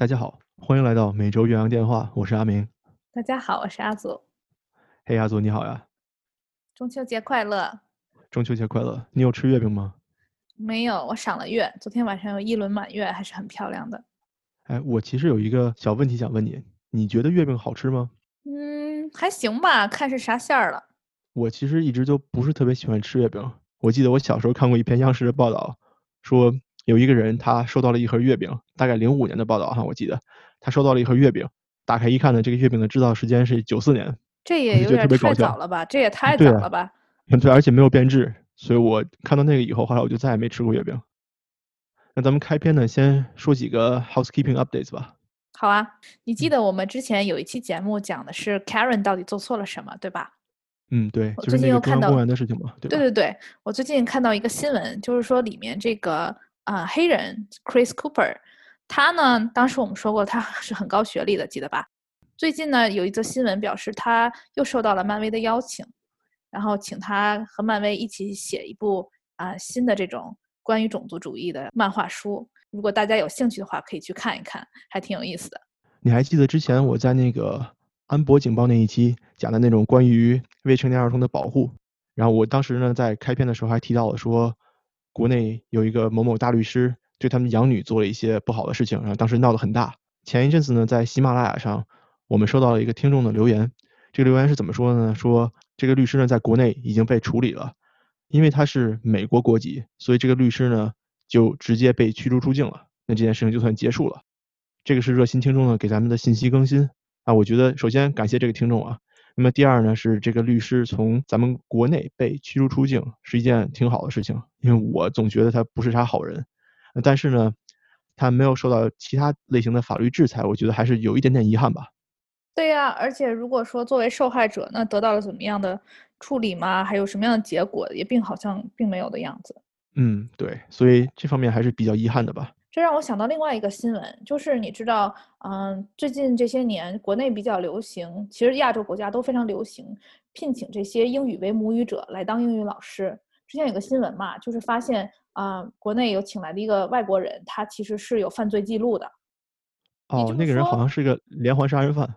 大家好，欢迎来到每周岳阳电话，我是阿明。大家好，我是阿祖。嘿，阿祖你好呀！中秋节快乐！中秋节快乐！你有吃月饼吗？没有，我赏了月，昨天晚上有一轮满月，还是很漂亮的。哎，我其实有一个小问题想问你，你觉得月饼好吃吗？嗯，还行吧，看是啥馅儿了。我其实一直就不是特别喜欢吃月饼。我记得我小时候看过一篇央视的报道，说。有一个人，他收到了一盒月饼，大概零五年的报道哈，我记得他收到了一盒月饼，打开一看呢，这个月饼的制造时间是九四年，这也有点太早了吧？这也太早了吧？对，而且没有变质，所以我看到那个以后，后来我就再也没吃过月饼。那咱们开篇呢，先说几个 housekeeping updates 吧。好啊，你记得我们之前有一期节目讲的是 Karen 到底做错了什么，对吧？嗯，对，最近又看到公园的事情嘛，对对对对，我最近看到一个新闻，就是说里面这个。啊，黑人 Chris Cooper，他呢，当时我们说过他是很高学历的，记得吧？最近呢，有一则新闻表示他又受到了漫威的邀请，然后请他和漫威一起写一部啊新的这种关于种族主义的漫画书。如果大家有兴趣的话，可以去看一看，还挺有意思的。你还记得之前我在那个安博警报那一期讲的那种关于未成年儿童的保护？然后我当时呢，在开篇的时候还提到了说。国内有一个某某大律师对他们养女做了一些不好的事情，然后当时闹得很大。前一阵子呢，在喜马拉雅上，我们收到了一个听众的留言。这个留言是怎么说的呢？说这个律师呢，在国内已经被处理了，因为他是美国国籍，所以这个律师呢就直接被驱逐出境了。那这件事情就算结束了。这个是热心听众呢给咱们的信息更新啊。我觉得首先感谢这个听众啊。那么第二呢，是这个律师从咱们国内被驱逐出境，是一件挺好的事情。因为我总觉得他不是啥好人，但是呢，他没有受到其他类型的法律制裁，我觉得还是有一点点遗憾吧。对呀，而且如果说作为受害者，那得到了怎么样的处理吗？还有什么样的结果，也并好像并没有的样子。嗯，对，所以这方面还是比较遗憾的吧。这让我想到另外一个新闻，就是你知道，嗯，最近这些年国内比较流行，其实亚洲国家都非常流行聘请这些英语为母语者来当英语老师。之前有个新闻嘛，就是发现啊，国内有请来的一个外国人，他其实是有犯罪记录的。哦，那个人好像是个连环杀人犯，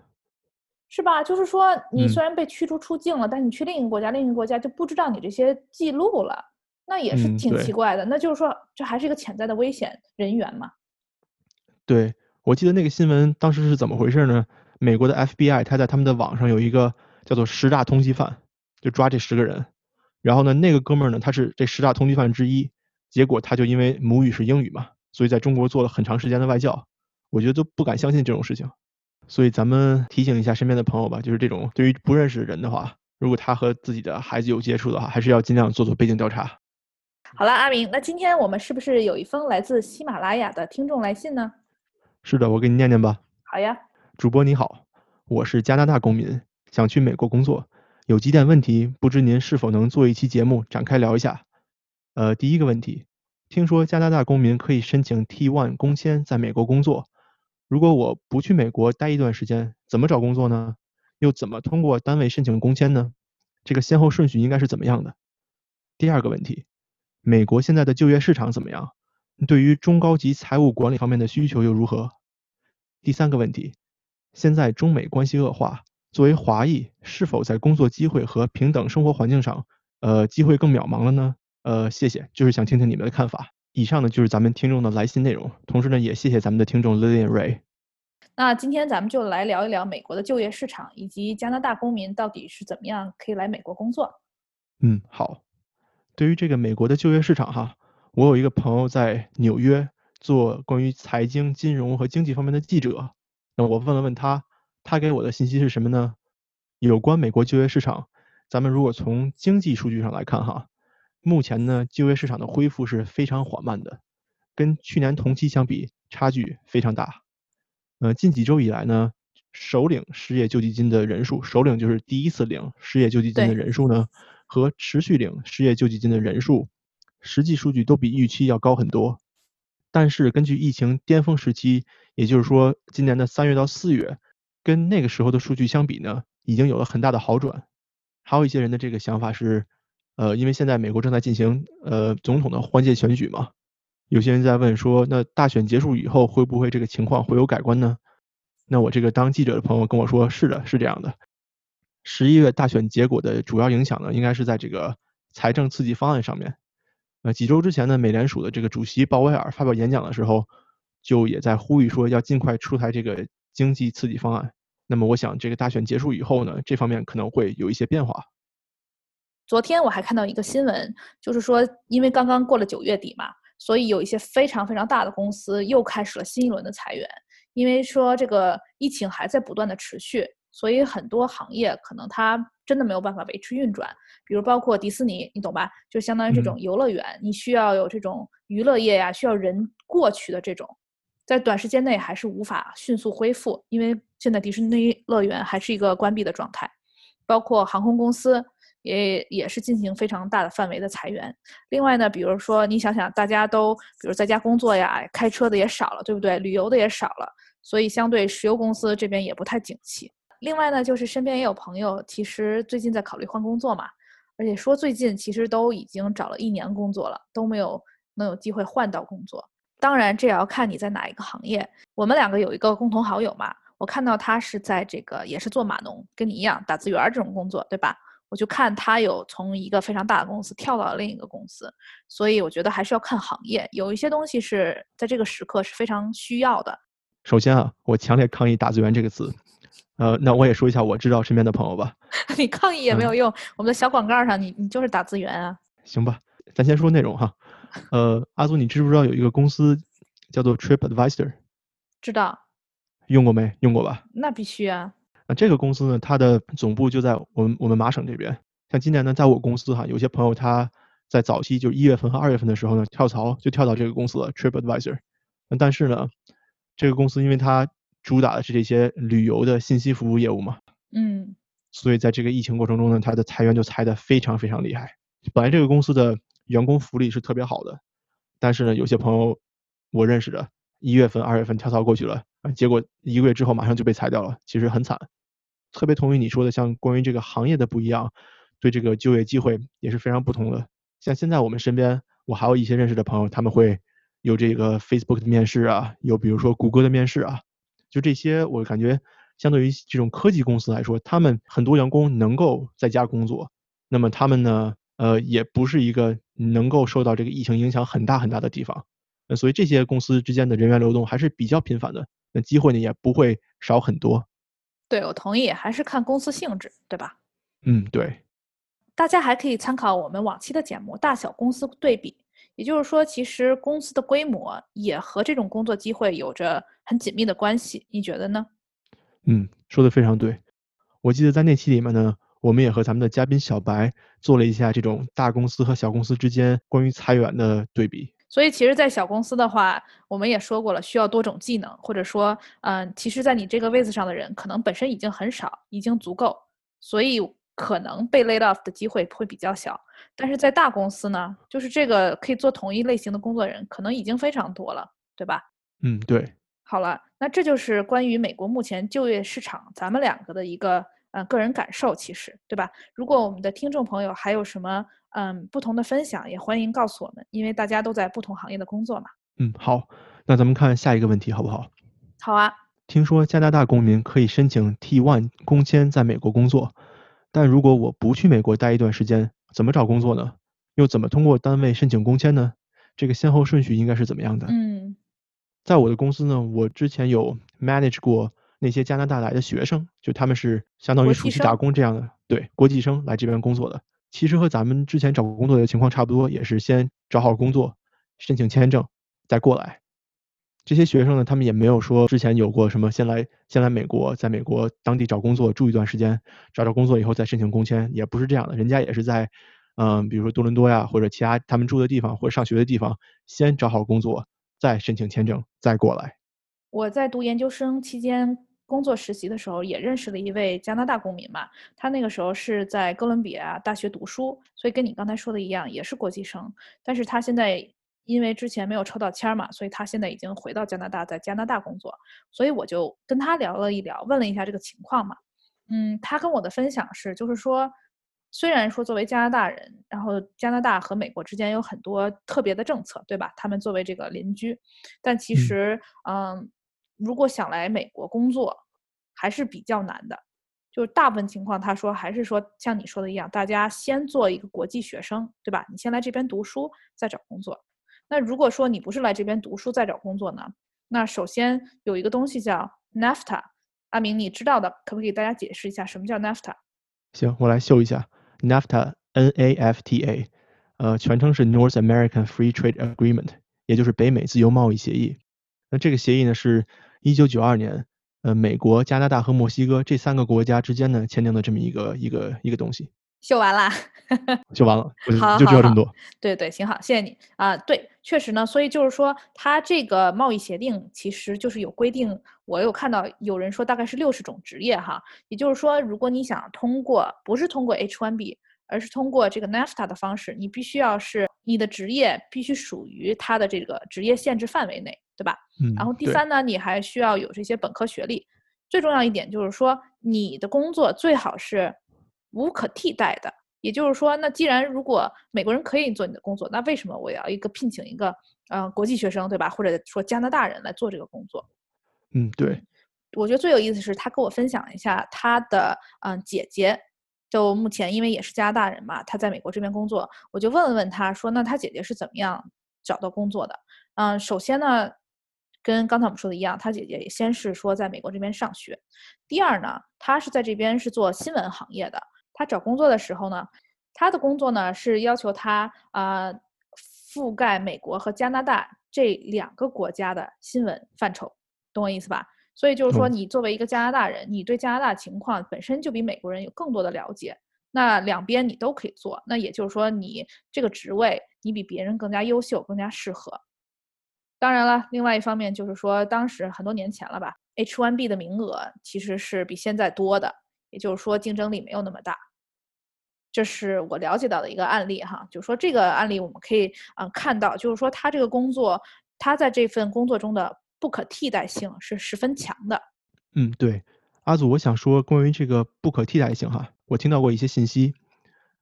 是吧？就是说，你虽然被驱逐出境了，但你去另一个国家，另一个国家就不知道你这些记录了。那也是挺奇怪的，那就是说，这还是一个潜在的危险人员嘛？对，我记得那个新闻当时是怎么回事呢？美国的 FBI 他在他们的网上有一个叫做十大通缉犯，就抓这十个人。然后呢，那个哥们儿呢，他是这十大通缉犯之一，结果他就因为母语是英语嘛，所以在中国做了很长时间的外教。我觉得都不敢相信这种事情，所以咱们提醒一下身边的朋友吧，就是这种对于不认识的人的话，如果他和自己的孩子有接触的话，还是要尽量做做背景调查。好了，阿明，那今天我们是不是有一封来自喜马拉雅的听众来信呢？是的，我给你念念吧。好呀，主播你好，我是加拿大公民，想去美国工作，有几点问题，不知您是否能做一期节目展开聊一下？呃，第一个问题，听说加拿大公民可以申请 T1 工签在美国工作，如果我不去美国待一段时间，怎么找工作呢？又怎么通过单位申请工签呢？这个先后顺序应该是怎么样的？第二个问题。美国现在的就业市场怎么样？对于中高级财务管理方面的需求又如何？第三个问题，现在中美关系恶化，作为华裔，是否在工作机会和平等生活环境上，呃，机会更渺茫了呢？呃，谢谢，就是想听听你们的看法。以上呢就是咱们听众的来信内容，同时呢也谢谢咱们的听众 Lilian Ray。那今天咱们就来聊一聊美国的就业市场，以及加拿大公民到底是怎么样可以来美国工作。嗯，好。对于这个美国的就业市场哈，我有一个朋友在纽约做关于财经、金融和经济方面的记者。那我问了问他，他给我的信息是什么呢？有关美国就业市场，咱们如果从经济数据上来看哈，目前呢就业市场的恢复是非常缓慢的，跟去年同期相比差距非常大。呃，近几周以来呢，首领失业救济金的人数，首领就是第一次领失业救济金的人数呢。和持续领失业救济金的人数，实际数据都比预期要高很多。但是根据疫情巅峰时期，也就是说今年的三月到四月，跟那个时候的数据相比呢，已经有了很大的好转。还有一些人的这个想法是，呃，因为现在美国正在进行呃总统的换届选举嘛，有些人在问说，那大选结束以后会不会这个情况会有改观呢？那我这个当记者的朋友跟我说，是的，是这样的。十一月大选结果的主要影响呢，应该是在这个财政刺激方案上面。呃，几周之前呢，美联储的这个主席鲍威尔发表演讲的时候，就也在呼吁说要尽快出台这个经济刺激方案。那么我想，这个大选结束以后呢，这方面可能会有一些变化。昨天我还看到一个新闻，就是说，因为刚刚过了九月底嘛。所以有一些非常非常大的公司又开始了新一轮的裁员，因为说这个疫情还在不断的持续，所以很多行业可能它真的没有办法维持运转。比如包括迪士尼，你懂吧？就相当于这种游乐园，你需要有这种娱乐业呀，需要人过去的这种，在短时间内还是无法迅速恢复，因为现在迪士尼乐园还是一个关闭的状态，包括航空公司。也也是进行非常大的范围的裁员。另外呢，比如说你想想，大家都比如在家工作呀，开车的也少了，对不对？旅游的也少了，所以相对石油公司这边也不太景气。另外呢，就是身边也有朋友，其实最近在考虑换工作嘛，而且说最近其实都已经找了一年工作了，都没有能有机会换到工作。当然，这也要看你在哪一个行业。我们两个有一个共同好友嘛，我看到他是在这个也是做码农，跟你一样打字员这种工作，对吧？我就看他有从一个非常大的公司跳到了另一个公司，所以我觉得还是要看行业，有一些东西是在这个时刻是非常需要的。首先啊，我强烈抗议“打字员”这个词。呃，那我也说一下我知道身边的朋友吧。你抗议也没有用，我们的小广告上你你就是打字员啊。行吧，咱先说内容哈。呃，阿祖，你知不知道有一个公司叫做 Trip Advisor？知道。用过没？用过吧？那必须啊。那这个公司呢，它的总部就在我们我们麻省这边。像今年呢，在我公司哈，有些朋友他在早期就一月份和二月份的时候呢，跳槽就跳到这个公司了，TripAdvisor。但是呢，这个公司因为它主打的是这些旅游的信息服务业务嘛，嗯，所以在这个疫情过程中呢，它的裁员就裁得非常非常厉害。本来这个公司的员工福利是特别好的，但是呢，有些朋友我认识的，一月份、二月份跳槽过去了。啊，结果一个月之后马上就被裁掉了，其实很惨。特别同意你说的，像关于这个行业的不一样，对这个就业机会也是非常不同的。像现在我们身边，我还有一些认识的朋友，他们会有这个 Facebook 的面试啊，有比如说谷歌的面试啊，就这些，我感觉相对于这种科技公司来说，他们很多员工能够在家工作，那么他们呢，呃，也不是一个能够受到这个疫情影响很大很大的地方。那，所以这些公司之间的人员流动还是比较频繁的。那机会呢也不会少很多。对，我同意，还是看公司性质，对吧？嗯，对。大家还可以参考我们往期的节目《大小公司对比》，也就是说，其实公司的规模也和这种工作机会有着很紧密的关系。你觉得呢？嗯，说的非常对。我记得在那期里面呢，我们也和咱们的嘉宾小白做了一下这种大公司和小公司之间关于裁员的对比。所以，其实，在小公司的话，我们也说过了，需要多种技能，或者说，嗯，其实，在你这个位子上的人，可能本身已经很少，已经足够，所以可能被 laid off 的机会会比较小。但是在大公司呢，就是这个可以做同一类型的工作人，可能已经非常多了，对吧？嗯，对。好了，那这就是关于美国目前就业市场，咱们两个的一个呃个人感受，其实，对吧？如果我们的听众朋友还有什么，嗯，不同的分享也欢迎告诉我们，因为大家都在不同行业的工作嘛。嗯，好，那咱们看下一个问题好不好？好啊。听说加拿大公民可以申请 T1 工签在美国工作，但如果我不去美国待一段时间，怎么找工作呢？又怎么通过单位申请工签呢？这个先后顺序应该是怎么样的？嗯，在我的公司呢，我之前有 manage 过那些加拿大来的学生，就他们是相当于暑期打工这样的，对，国际生来这边工作的。其实和咱们之前找工作的情况差不多，也是先找好工作，申请签证，再过来。这些学生呢，他们也没有说之前有过什么先来先来美国，在美国当地找工作住一段时间，找到工作以后再申请工签，也不是这样的。人家也是在，嗯，比如说多伦多呀，或者其他他们住的地方或者上学的地方，先找好工作，再申请签证，再过来。我在读研究生期间。工作实习的时候也认识了一位加拿大公民嘛，他那个时候是在哥伦比亚大学读书，所以跟你刚才说的一样，也是国际生。但是他现在因为之前没有抽到签嘛，所以他现在已经回到加拿大，在加拿大工作。所以我就跟他聊了一聊，问了一下这个情况嘛。嗯，他跟我的分享是，就是说虽然说作为加拿大人，然后加拿大和美国之间有很多特别的政策，对吧？他们作为这个邻居，但其实，嗯，如果想来美国工作，还是比较难的。就是大部分情况，他说还是说像你说的一样，大家先做一个国际学生，对吧？你先来这边读书，再找工作。那如果说你不是来这边读书再找工作呢？那首先有一个东西叫 NAFTA，阿明你知道的，可不可以给大家解释一下什么叫 NAFTA？行，我来秀一下 NAFTA，N-A-F-T-A，呃，全称是 North American Free Trade Agreement，也就是北美自由贸易协议。那这个协议呢，是一九九二年。呃，美国、加拿大和墨西哥这三个国家之间呢签订的这么一个一个一个东西，秀完了，秀完了，好，就知道这么多。对对，行好，谢谢你啊。对，确实呢，所以就是说，它这个贸易协定其实就是有规定。我有看到有人说大概是六十种职业哈，也就是说，如果你想通过不是通过 H1B，而是通过这个 NAFTA 的方式，你必须要是你的职业必须属于它的这个职业限制范围内。对吧？嗯。然后第三呢，你还需要有这些本科学历。最重要一点就是说，你的工作最好是无可替代的。也就是说，那既然如果美国人可以做你的工作，那为什么我要一个聘请一个呃国际学生，对吧？或者说加拿大人来做这个工作？嗯，对。我觉得最有意思是他跟我分享一下他的嗯姐姐，就目前因为也是加拿大人嘛，他在美国这边工作，我就问了问他说，那他姐姐是怎么样找到工作的？嗯，首先呢。跟刚才我们说的一样，他姐姐也先是说在美国这边上学，第二呢，他是在这边是做新闻行业的。他找工作的时候呢，他的工作呢是要求他啊覆盖美国和加拿大这两个国家的新闻范畴，懂我意思吧？所以就是说，你作为一个加拿大人，你对加拿大情况本身就比美国人有更多的了解，那两边你都可以做。那也就是说，你这个职位你比别人更加优秀，更加适合。当然了，另外一方面就是说，当时很多年前了吧，H1B 的名额其实是比现在多的，也就是说竞争力没有那么大。这是我了解到的一个案例哈，就是说这个案例我们可以啊看到，就是说他这个工作，他在这份工作中的不可替代性是十分强的。嗯，对，阿祖，我想说关于这个不可替代性哈，我听到过一些信息，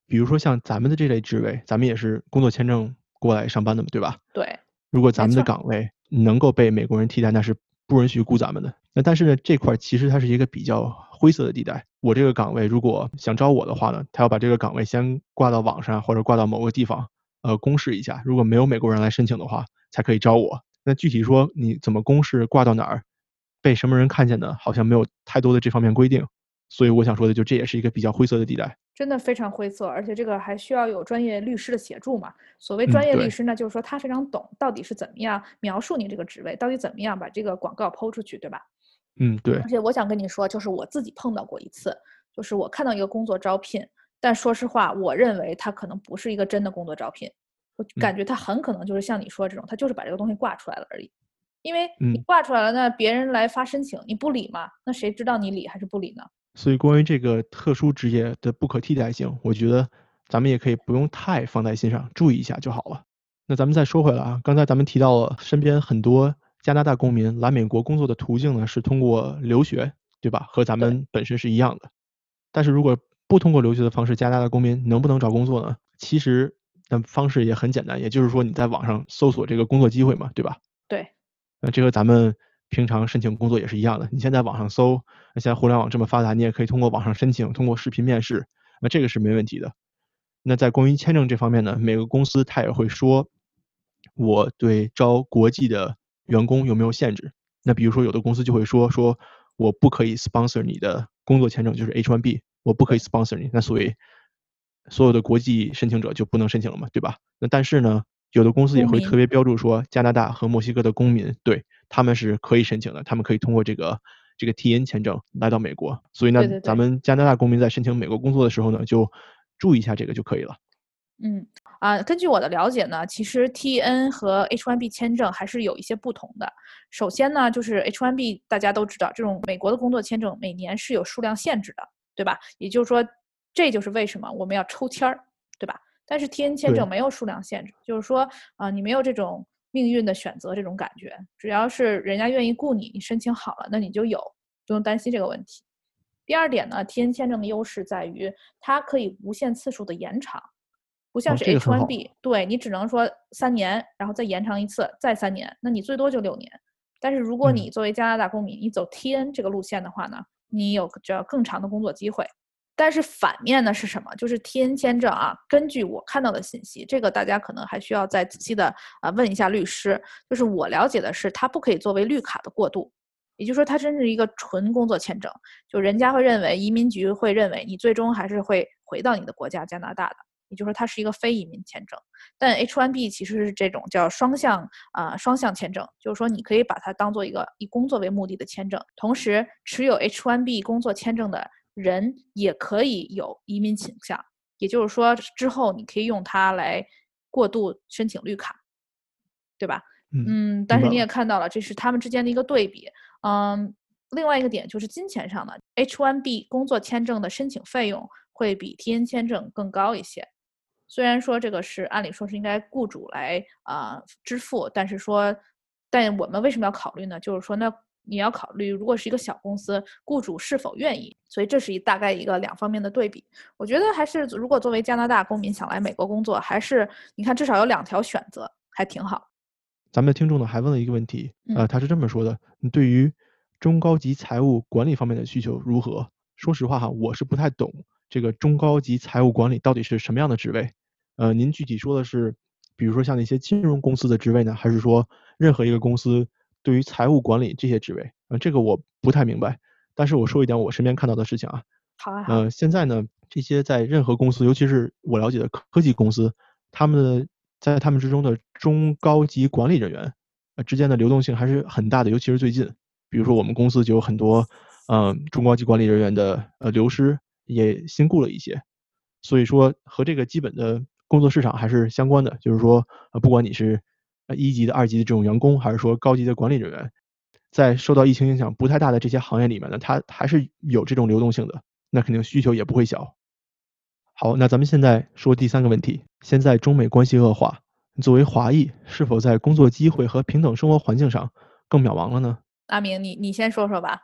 比如说像咱们的这类职位，咱们也是工作签证过来上班的嘛，对吧？对。如果咱们的岗位能够被美国人替代，那是不允许雇咱们的。那但是呢，这块其实它是一个比较灰色的地带。我这个岗位如果想招我的话呢，他要把这个岗位先挂到网上或者挂到某个地方，呃，公示一下。如果没有美国人来申请的话，才可以招我。那具体说你怎么公示，挂到哪儿，被什么人看见呢？好像没有太多的这方面规定。所以我想说的就这也是一个比较灰色的地带。真的非常灰色，而且这个还需要有专业律师的协助嘛。所谓专业律师呢，就是说他非常懂到底是怎么样描述你这个职位，到底怎么样把这个广告抛出去，对吧？嗯，对。而且我想跟你说，就是我自己碰到过一次，就是我看到一个工作招聘，但说实话，我认为它可能不是一个真的工作招聘，我感觉他很可能就是像你说这种，他就是把这个东西挂出来了而已。因为你挂出来了，那别人来发申请，你不理嘛？那谁知道你理还是不理呢？所以，关于这个特殊职业的不可替代性，我觉得咱们也可以不用太放在心上，注意一下就好了。那咱们再说回来啊，刚才咱们提到了身边很多加拿大公民来美国工作的途径呢，是通过留学，对吧？和咱们本身是一样的。但是如果不通过留学的方式，加拿大公民能不能找工作呢？其实的方式也很简单，也就是说你在网上搜索这个工作机会嘛，对吧？对。那这和咱们。平常申请工作也是一样的，你现在网上搜，那现在互联网这么发达，你也可以通过网上申请，通过视频面试，那这个是没问题的。那在关于签证这方面呢，每个公司他也会说，我对招国际的员工有没有限制？那比如说有的公司就会说，说我不可以 sponsor 你的工作签证，就是 H1B，我不可以 sponsor 你，那所以所有的国际申请者就不能申请了嘛，对吧？那但是呢？有的公司也会特别标注说，加拿大和墨西哥的公民，对他们是可以申请的，他们可以通过这个这个 T N 签证来到美国。所以呢，咱们加拿大公民在申请美国工作的时候呢，就注意一下这个就可以了。嗯，啊，根据我的了解呢，其实 T N 和 H 1 B 签证还是有一些不同的。首先呢，就是 H 1 B 大家都知道，这种美国的工作签证每年是有数量限制的，对吧？也就是说，这就是为什么我们要抽签儿，对吧？但是 T N 签证没有数量限制，就是说啊，你没有这种命运的选择这种感觉，只要是人家愿意雇你，你申请好了，那你就有，不用担心这个问题。第二点呢，T N 签证的优势在于它可以无限次数的延长，不像是 H 1 B，对你只能说三年，然后再延长一次，再三年，那你最多就六年。但是如果你作为加拿大公民，你走 T N 这个路线的话呢，你有着更长的工作机会。但是反面呢是什么？就是 T N 签证啊，根据我看到的信息，这个大家可能还需要再仔细的啊问一下律师。就是我了解的是，它不可以作为绿卡的过渡，也就是说，它真是一个纯工作签证。就人家会认为，移民局会认为你最终还是会回到你的国家加拿大的。也就是说，它是一个非移民签证。但 H 1 B 其实是这种叫双向啊双向签证，就是说你可以把它当做一个以工作为目的的签证，同时持有 H 1 B 工作签证的。人也可以有移民倾向，也就是说，之后你可以用它来过渡申请绿卡，对吧？嗯，但是你也看到了，这是他们之间的一个对比。嗯，另外一个点就是金钱上的，H1B 工作签证的申请费用会比 TN 签证更高一些。虽然说这个是按理说是应该雇主来啊支付，但是说，但我们为什么要考虑呢？就是说那。你要考虑，如果是一个小公司，雇主是否愿意，所以这是一大概一个两方面的对比。我觉得还是，如果作为加拿大公民想来美国工作，还是你看至少有两条选择，还挺好。咱们的听众呢还问了一个问题，呃，他是这么说的：你对于中高级财务管理方面的需求如何？说实话哈，我是不太懂这个中高级财务管理到底是什么样的职位。呃，您具体说的是，比如说像那些金融公司的职位呢，还是说任何一个公司？对于财务管理这些职位，呃，这个我不太明白。但是我说一点我身边看到的事情啊。好啊。呃，现在呢，这些在任何公司，尤其是我了解的科技公司，他们的在他们之中的中高级管理人员，呃，之间的流动性还是很大的。尤其是最近，比如说我们公司就有很多，嗯，中高级管理人员的呃流失，也新雇了一些。所以说和这个基本的工作市场还是相关的。就是说，呃，不管你是。一级的、二级的这种员工，还是说高级的管理人员，在受到疫情影响不太大的这些行业里面呢，它还是有这种流动性的，那肯定需求也不会小。好，那咱们现在说第三个问题：现在中美关系恶化，作为华裔，是否在工作机会和平等生活环境上更渺茫了呢？阿明，你你先说说吧，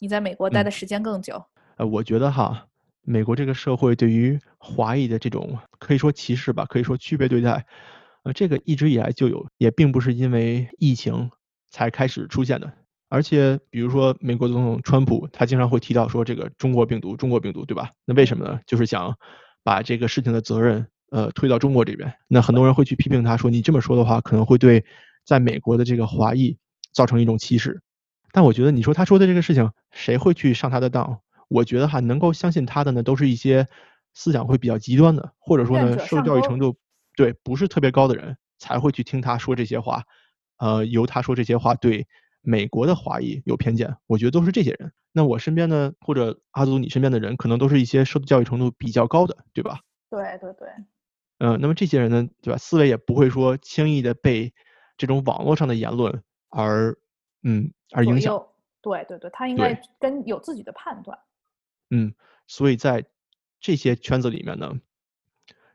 你在美国待的时间更久。呃，我觉得哈，美国这个社会对于华裔的这种可以说歧视吧，可以说区别对待。呃，这个一直以来就有，也并不是因为疫情才开始出现的。而且，比如说美国总统川普，他经常会提到说这个中国病毒，中国病毒，对吧？那为什么呢？就是想把这个事情的责任，呃，推到中国这边。那很多人会去批评他说，你这么说的话，可能会对在美国的这个华裔造成一种歧视。但我觉得你说他说的这个事情，谁会去上他的当？我觉得哈，能够相信他的呢，都是一些思想会比较极端的，或者说呢，受教育程度。对，不是特别高的人才会去听他说这些话，呃，由他说这些话对美国的华裔有偏见，我觉得都是这些人。那我身边呢，或者阿祖你身边的人，可能都是一些受教育程度比较高的，对吧？对对对。嗯，那么这些人呢，对吧？思维也不会说轻易的被这种网络上的言论而嗯而影响。对对对，他应该跟有自己的判断。嗯，所以在这些圈子里面呢。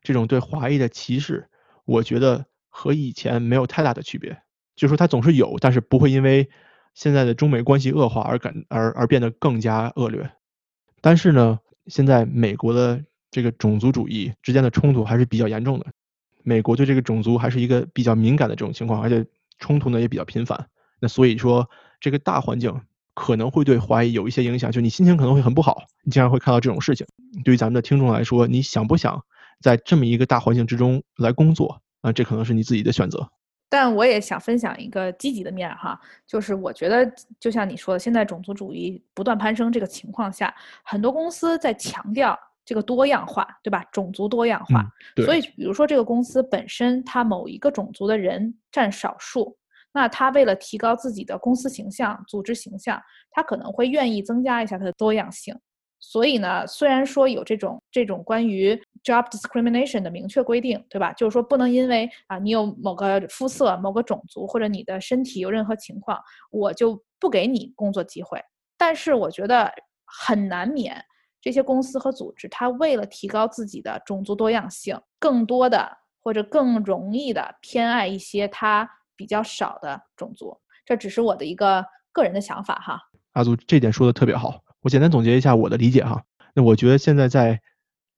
这种对华裔的歧视，我觉得和以前没有太大的区别，就是说它总是有，但是不会因为现在的中美关系恶化而感而而变得更加恶劣。但是呢，现在美国的这个种族主义之间的冲突还是比较严重的，美国对这个种族还是一个比较敏感的这种情况，而且冲突呢也比较频繁。那所以说，这个大环境可能会对怀疑有一些影响，就你心情可能会很不好，你经常会看到这种事情。对于咱们的听众来说，你想不想？在这么一个大环境之中来工作啊，这可能是你自己的选择。但我也想分享一个积极的面哈，就是我觉得就像你说的，现在种族主义不断攀升这个情况下，很多公司在强调这个多样化，对吧？种族多样化。所以，比如说这个公司本身它某一个种族的人占少数，那他为了提高自己的公司形象、组织形象，他可能会愿意增加一下它的多样性。所以呢，虽然说有这种这种关于 job discrimination 的明确规定，对吧？就是说不能因为啊你有某个肤色、某个种族或者你的身体有任何情况，我就不给你工作机会。但是我觉得很难免，这些公司和组织，它为了提高自己的种族多样性，更多的或者更容易的偏爱一些它比较少的种族。这只是我的一个个人的想法哈。阿祖这点说的特别好。我简单总结一下我的理解哈，那我觉得现在在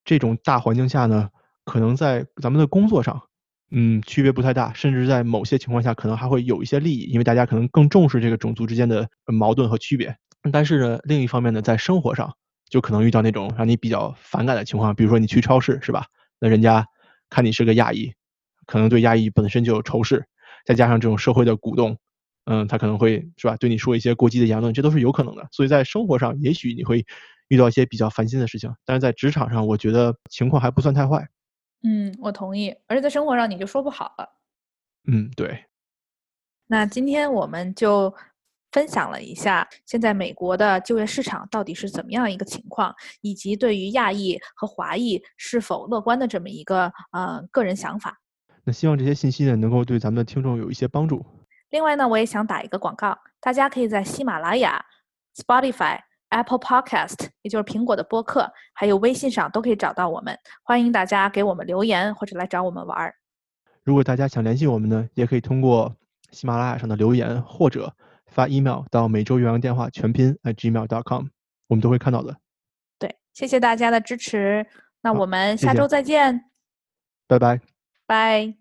这种大环境下呢，可能在咱们的工作上，嗯，区别不太大，甚至在某些情况下可能还会有一些利益，因为大家可能更重视这个种族之间的矛盾和区别。但是呢，另一方面呢，在生活上就可能遇到那种让你比较反感的情况，比如说你去超市是吧？那人家看你是个亚裔，可能对亚裔本身就有仇视，再加上这种社会的鼓动。嗯，他可能会是吧，对你说一些过激的言论，这都是有可能的。所以在生活上，也许你会遇到一些比较烦心的事情，但是在职场上，我觉得情况还不算太坏。嗯，我同意。而且在生活上，你就说不好了。嗯，对。那今天我们就分享了一下现在美国的就业市场到底是怎么样一个情况，以及对于亚裔和华裔是否乐观的这么一个呃个人想法。那希望这些信息呢，能够对咱们的听众有一些帮助。另外呢，我也想打一个广告，大家可以在喜马拉雅、Spotify、Apple Podcast，也就是苹果的播客，还有微信上都可以找到我们。欢迎大家给我们留言或者来找我们玩儿。如果大家想联系我们呢，也可以通过喜马拉雅上的留言或者发 email 到每周原阳电话全拼 @gmail.com，我们都会看到的。对，谢谢大家的支持，那我们下周再见。拜拜。拜。